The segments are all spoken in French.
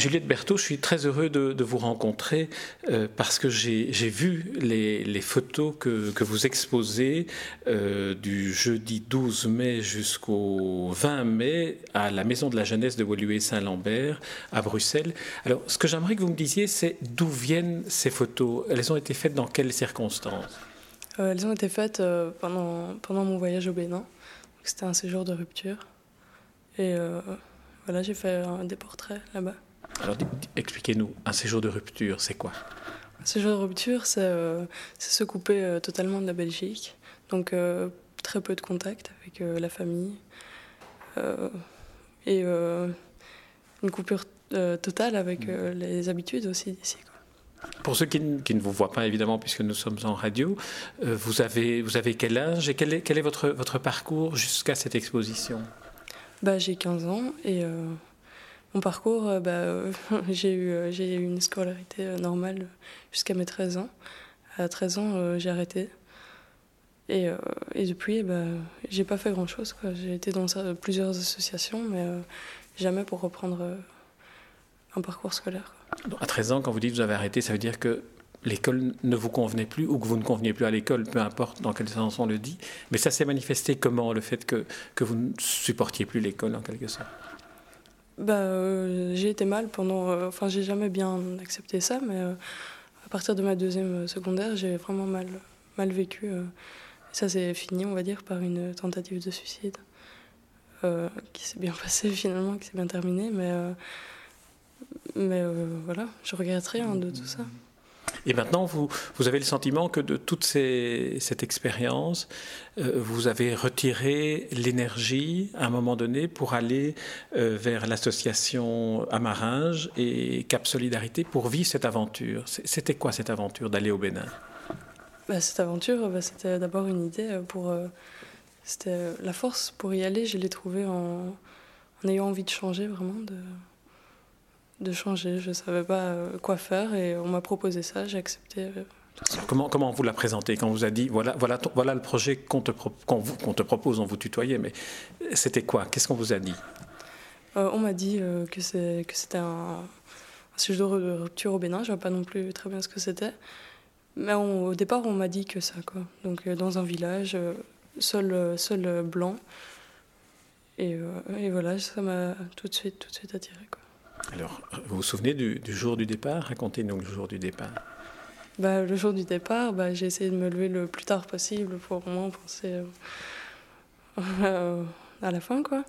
Juliette Berthaud, je suis très heureux de, vous rencontrer euh, parce que j'ai vu les, photos que, vous exposez euh, du jeudi 12 mai jusqu'au 20 mai à la Maison de la Jeunesse de Woluwe-Saint-Lambert à Bruxelles. Alors, ce que j'aimerais que vous me disiez, c'est d'où viennent ces photos? Elles ont été faites dans quelles circonstances? Euh, Elles ont été faites pendant, pendant mon voyage au Bénin. C'était un séjour de rupture. Et voilà, j'ai fait des portraits là-bas. Alors expliquez-nous, un séjour de rupture, c'est quoi? Un séjour de rupture, c'est euh, se couper euh, totalement de la Belgique. Donc euh, très peu de contact avec la famille. et une coupure totale avec les habitudes aussi d'ici. Pour ceux qui ne, vous voient pas, évidemment, puisque nous sommes en radio, vous, avez, vous avez quel âge et quel est, quel est votre, votre parcours jusqu'à cette exposition? Bah, J'ai 15 ans et mon parcours, euh, bah, euh, j'ai eu, euh, j'ai eu une scolarité normale jusqu'à mes 13 ans. À 13 ans, j'ai arrêté. Et, depuis, bah, j'ai pas fait grand-chose. J'ai été dans plusieurs associations, mais jamais pour reprendre un parcours scolaire. À 13 ans, quand vous dites que vous avez arrêté, ça veut dire que l'école ne vous convenait plus ou que vous ne conveniez plus à l'école, peu importe dans quel sens on le dit. Mais ça s'est manifesté comment, le fait que vous ne supportiez plus l'école en quelque sorte? Bah, euh, J'ai été mal pendant. Euh, enfin, j'ai jamais bien accepté ça, mais euh, à partir de ma deuxième secondaire, j'ai vraiment mal, mal vécu. ça s'est fini, on va dire, par une tentative de suicide qui s'est bien passée finalement, qui s'est bien terminée, mais, mais voilà, je regrette rien de tout ça. Et maintenant, vous, vous avez le sentiment que de toute cette expérience, euh, vous avez retiré l'énergie à un moment donné pour aller euh, vers l'association Amaringe et Cap Solidarité pour vivre cette aventure? C'était quoi cette aventure d'aller au Bénin? Bah, Cette aventure, bah, c'était d'abord une idée euh, pour. c'était la force pour y aller, je l'ai trouvée en, ayant envie de changer vraiment. De changer. Je ne savais pas euh, quoi faire et on m'a proposé ça, j'ai accepté. Euh, comment, comment on vous l'a présenté quand on vous a dit voilà, voilà, voilà le projet qu'on te, qu'on te propose, on vous tutoyait, mais c'était quoi? Qu'est-ce qu'on vous a dit? Euh, On m'a dit que, c'est, que c'était un, sujet de rupture au Bénin, je ne vois pas non plus très bien ce que c'était. Mais au départ, on m'a dit que ça, quoi. Donc dans un village, seul, seul blanc. Et, et, voilà, ça m'a tout de suite, tout de suite attiré, quoi. Alors, vous vous souvenez du, jour du départ? Racontez-nous le jour du départ. Bah, le jour du départ, bah, j'ai essayé de me lever le plus tard possible pour vraiment penser euh, à la fin. Quoi.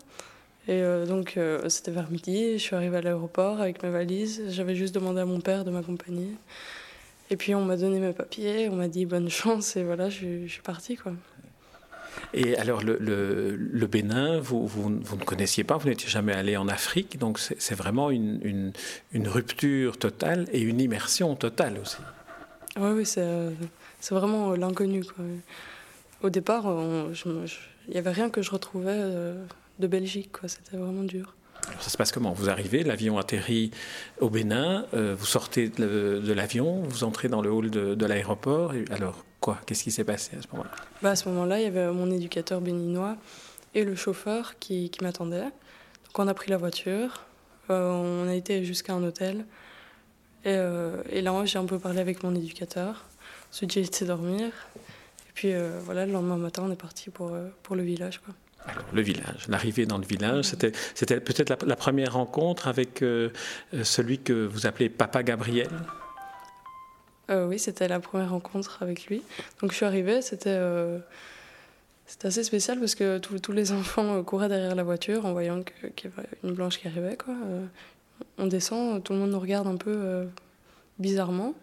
Et euh, donc, euh, c'était vers midi, je suis arrivée à l'aéroport avec mes valises. J'avais juste demandé à mon père de m'accompagner. Et puis, on m'a donné mes papiers, on m'a dit bonne chance, et voilà, je, je suis partie. Quoi. Et alors, le, le, Bénin, vous, vous, ne connaissiez pas, vous n'étiez jamais allé en Afrique, donc c'est vraiment une, une, une, rupture totale et une immersion totale aussi. Oui, oui, c'est vraiment l'inconnu. Au départ, il n'y avait rien que je retrouvais euh, de Belgique, c'était vraiment dur. Alors ça se passe comment? Vous arrivez, l'avion atterrit au Bénin, euh, vous sortez de, l'avion, vous entrez dans le hall de, de l'aéroport. Alors quoi Qu'est-ce qui s'est passé à ce moment-là? Bah, À ce moment-là, il y avait mon éducateur béninois et le chauffeur qui, qui m'attendaient. Donc on a pris la voiture, euh, on a été jusqu'à un hôtel. Et, euh, et là, j'ai un peu parlé avec mon éducateur. Ensuite, j'ai été dormir. Et puis voilà, le lendemain matin, on est parti pour, pour le village. Quoi. Alors, le village, l'arrivée dans le village, c'était, c'était peut-être la, première rencontre avec euh, euh, celui que vous appelez Papa Gabriel? Euh, Oui, c'était la première rencontre avec lui. Donc je suis arrivée, c'était, c'était assez spécial parce que tous les enfants couraient derrière la voiture en voyant qu'il y avait une blanche qui arrivait. Quoi. on descend, tout le monde nous regarde un peu bizarrement.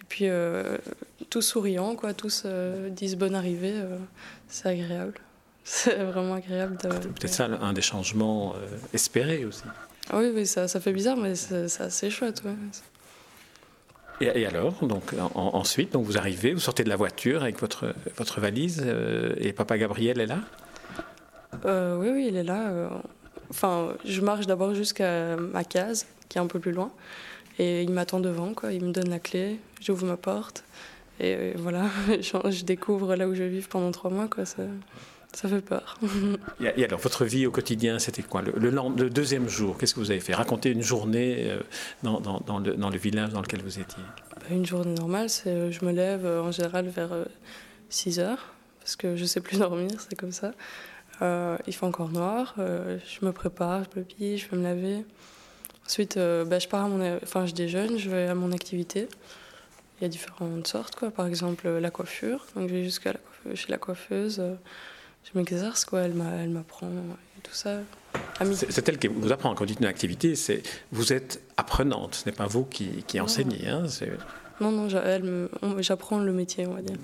Et puis tous souriants, quoi, tous disent bonne arrivée, c'est agréable. C'est vraiment agréable. De... Peut-être ça un des changements euh, espérés aussi. Oui, oui ça, ça fait bizarre, mais c'est assez chouette. Ouais. Et, alors, donc ensuite, donc vous arrivez, vous sortez de la voiture avec votre, votre valise euh, et papa Gabriel est là? Euh, Oui, oui, il est là. Enfin, je marche d'abord jusqu'à ma case, qui est un peu plus loin, et il m'attend devant, quoi. Il me donne la clé, j'ouvre ma porte, et voilà, je, découvre là où je vivre pendant trois mois, quoi. Ça fait peur. et, alors, votre vie au quotidien, c'était quoi le, le, deuxième jour, qu'est-ce que vous avez fait? Racontez une journée euh, dans, dans, dans, le, dans, le, village dans lequel vous étiez. Bah, une journée normale, c'est euh, je me lève euh, en général vers 6 heures, parce que je ne sais plus dormir, c'est comme ça. il fait encore noir, je me prépare, je me pille, je vais me laver. Ensuite, bah, je pars à mon, enfin, je déjeune, je vais à mon activité. Il y a différentes sortes, quoi. Par exemple, la coiffure. Donc, je vais jusqu'à chez la coiffeuse je m'exerce, quoi. Elle m'apprend tout ça. C'est elle qui vous apprend. Quand vous dites une activité, c'est vous êtes apprenante, ce n'est pas vous qui, qui enseignez. Hein, non, non, j'apprends le métier, on va dire.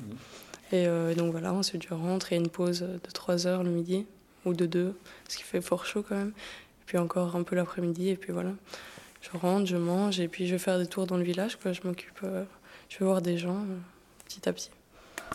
Et euh, donc voilà, ensuite je rentre, il y a une pause de 3 heures le midi, ou de 2, ce qui fait fort chaud quand même. Et puis encore un peu l'après-midi, et puis voilà. Je rentre, je mange, et puis je vais faire des tours dans le village, quoi. Je m'occupe, euh, je vais voir des gens, euh, petit à petit.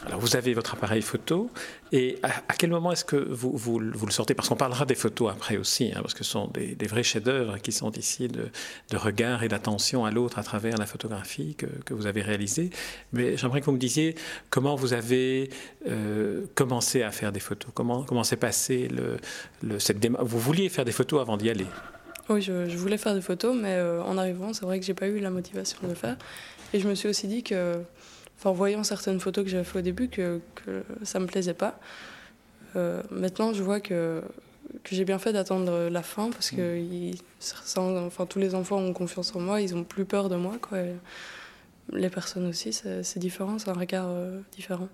Alors vous avez votre appareil photo et à, quel moment est-ce que vous, vous, le sortez? Parce qu'on parlera des photos après aussi, hein, parce que ce sont des, vrais chefs-d'œuvre qui sont ici de, regard et d'attention à l'autre à travers la photographie que, que vous avez réalisée. Mais j'aimerais que vous me disiez comment vous avez euh, commencé à faire des photos, comment, comment s'est passé le, le, cette Vous vouliez faire des photos avant d'y aller? Oui, je, voulais faire des photos, mais euh, en arrivant, c'est vrai que j'ai pas eu la motivation de le faire. Et je me suis aussi dit que en voyant certaines photos que j'avais fait au début, que, que ça me plaisait pas. Euh, maintenant, je vois que, que j'ai bien fait d'attendre la fin parce que enfin, tous les enfants ont confiance en moi, ils ont plus peur de moi. Quoi. les personnes aussi, c'est différent, c'est un regard euh, différent.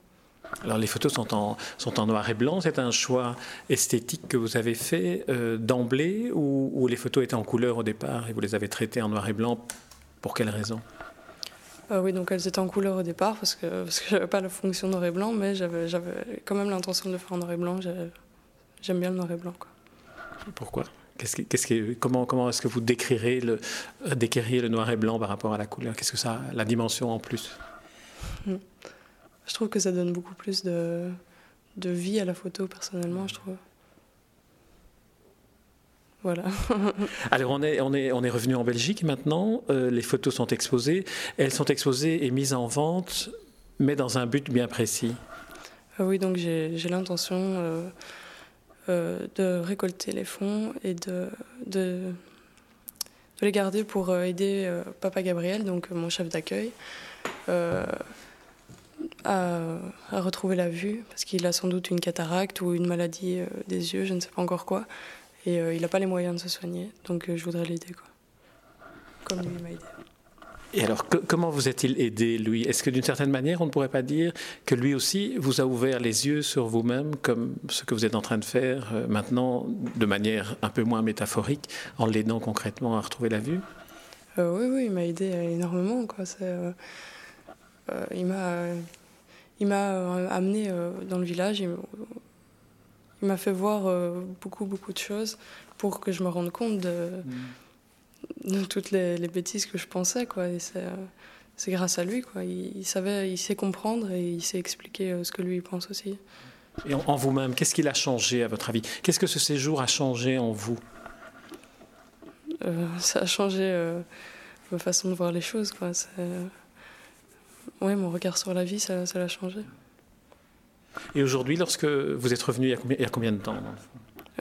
Alors les photos sont en, sont en noir et blanc, c'est un choix esthétique que vous avez fait euh, d'emblée ou, ou, les photos étaient en couleur au départ et vous les avez traitées en noir et blanc Pour quelle raison? Euh, oui, donc elles étaient en couleur au départ parce que, parce que j'avais pas la fonction noir et blanc, mais j'avais, j'avais quand même l'intention de le faire en noir et blanc. J'aime bien le noir et blanc. Quoi. Pourquoi? Qu'est-ce qu'est-ce comment, comment est-ce que vous décrirez le, décririez le noir et blanc par rapport à la couleur? Qu'est-ce que ça la dimension en plus? Hmm. Je trouve que ça donne beaucoup plus de, de vie à la photo, personnellement, je trouve. Voilà. Alors on est, on est, on est revenu en Belgique maintenant, euh, les photos sont exposées, elles sont exposées et mises en vente, mais dans un but bien précis. Ah oui, donc j'ai l'intention euh, euh, de récolter les fonds et de, de, de les garder pour aider Papa Gabriel, donc mon chef d'accueil, à, à, retrouver la vue, parce qu'il a sans doute une cataracte ou une maladie des yeux, je ne sais pas encore quoi. Et euh, il n'a pas les moyens de se soigner, donc euh, je voudrais l'aider, quoi. Comme lui m'a aidé. Et alors, comment vous a-t-il aidé, lui? Est-ce que d'une certaine manière, on ne pourrait pas dire que lui aussi vous a ouvert les yeux sur vous-même, comme ce que vous êtes en train de faire euh, maintenant, de manière un peu moins métaphorique, en l'aidant concrètement à retrouver la vue? Oui, oui, il m'a aidé énormément. Quoi. il m'a, il m'a amené dans le village. Il m'a fait voir euh, beaucoup, beaucoup de choses pour que je me rende compte de, mm. de toutes les, bêtises que je pensais. Quoi. Et c'est, c'est grâce à lui. Quoi. Il, savait, il sait comprendre et il sait expliquer euh, ce que lui pense aussi. Et en, vous-même, qu'est-ce qu'il a changé à votre avis? Qu'est-ce que ce séjour a changé en vous? Euh, Ça a changé ma façon de voir les choses. Quoi. C'est, ouais, mon regard sur la vie, ça, ça l'a changé. Et aujourd'hui, lorsque vous êtes revenu, il y a combien, de temps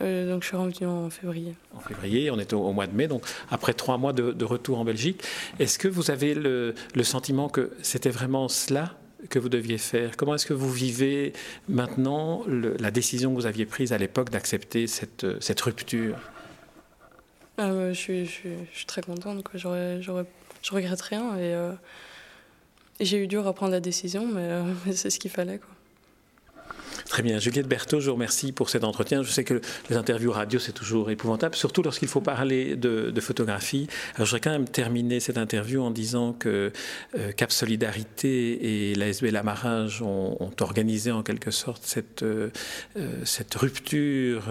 euh, donc je suis revenu en février. En février, on est au, mois de mai, donc après trois mois de, retour en Belgique. Est-ce que vous avez le, sentiment que c'était vraiment cela que vous deviez faire? Comment est-ce que vous vivez maintenant la décision que vous aviez prise à l'époque d'accepter cette, cette rupture? Ah, je, suis, je, suis, très contente, quoi. J'aurais, je regrette rien et, euh, et j'ai eu dur à prendre la décision, mais, euh, mais c'est ce qu'il fallait. Quoi. Très bien. Juliette Berthaud, je vous remercie pour cet entretien. Je sais que les interviews radio, c'est toujours épouvantable, surtout lorsqu'il faut parler de, photographie. Alors, je voudrais quand même terminer cette interview en disant que euh, Cap Solidarité et l'ASB Lamarage ont, ont, organisé en quelque sorte cette, euh, euh, rupture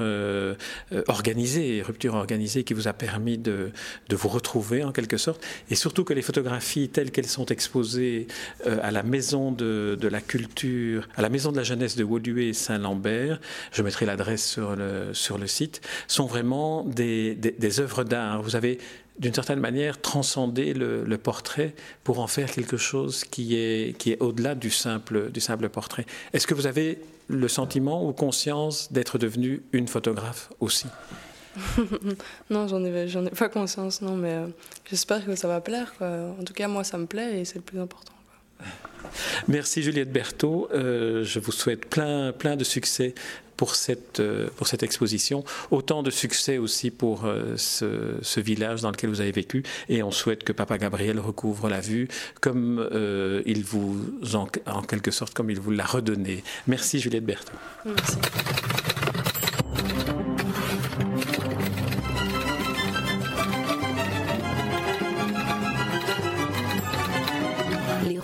organisée, rupture organisée qui vous a permis de, vous retrouver en quelque sorte. Et surtout que les photographies telles qu'elles sont exposées à la maison de, de, la culture, à la maison de la jeunesse de Woluwe Saint-Lambert, je mettrai l'adresse sur le, sur le site, sont vraiment des, des, œuvres d'art. Vous avez d'une certaine manière, transcender le, portrait pour en faire quelque chose qui est, qui est au-delà du simple, du simple portrait. Est-ce que vous avez le sentiment ou conscience d'être devenu une photographe aussi? Non, j'en ai, ai pas conscience, non, mais euh, j'espère que ça va plaire. En tout cas, moi, ça me plaît et c'est le plus important. Merci Juliette Berthaud. Euh, je vous souhaite plein, plein de succès pour cette, euh, pour cette exposition. Autant de succès aussi pour ce, ce, village dans lequel vous avez vécu. Et on souhaite que Papa Gabriel recouvre la vue comme il vous, en, en, quelque sorte, comme il vous l'a redonné. Merci Juliette Berthaud. Merci.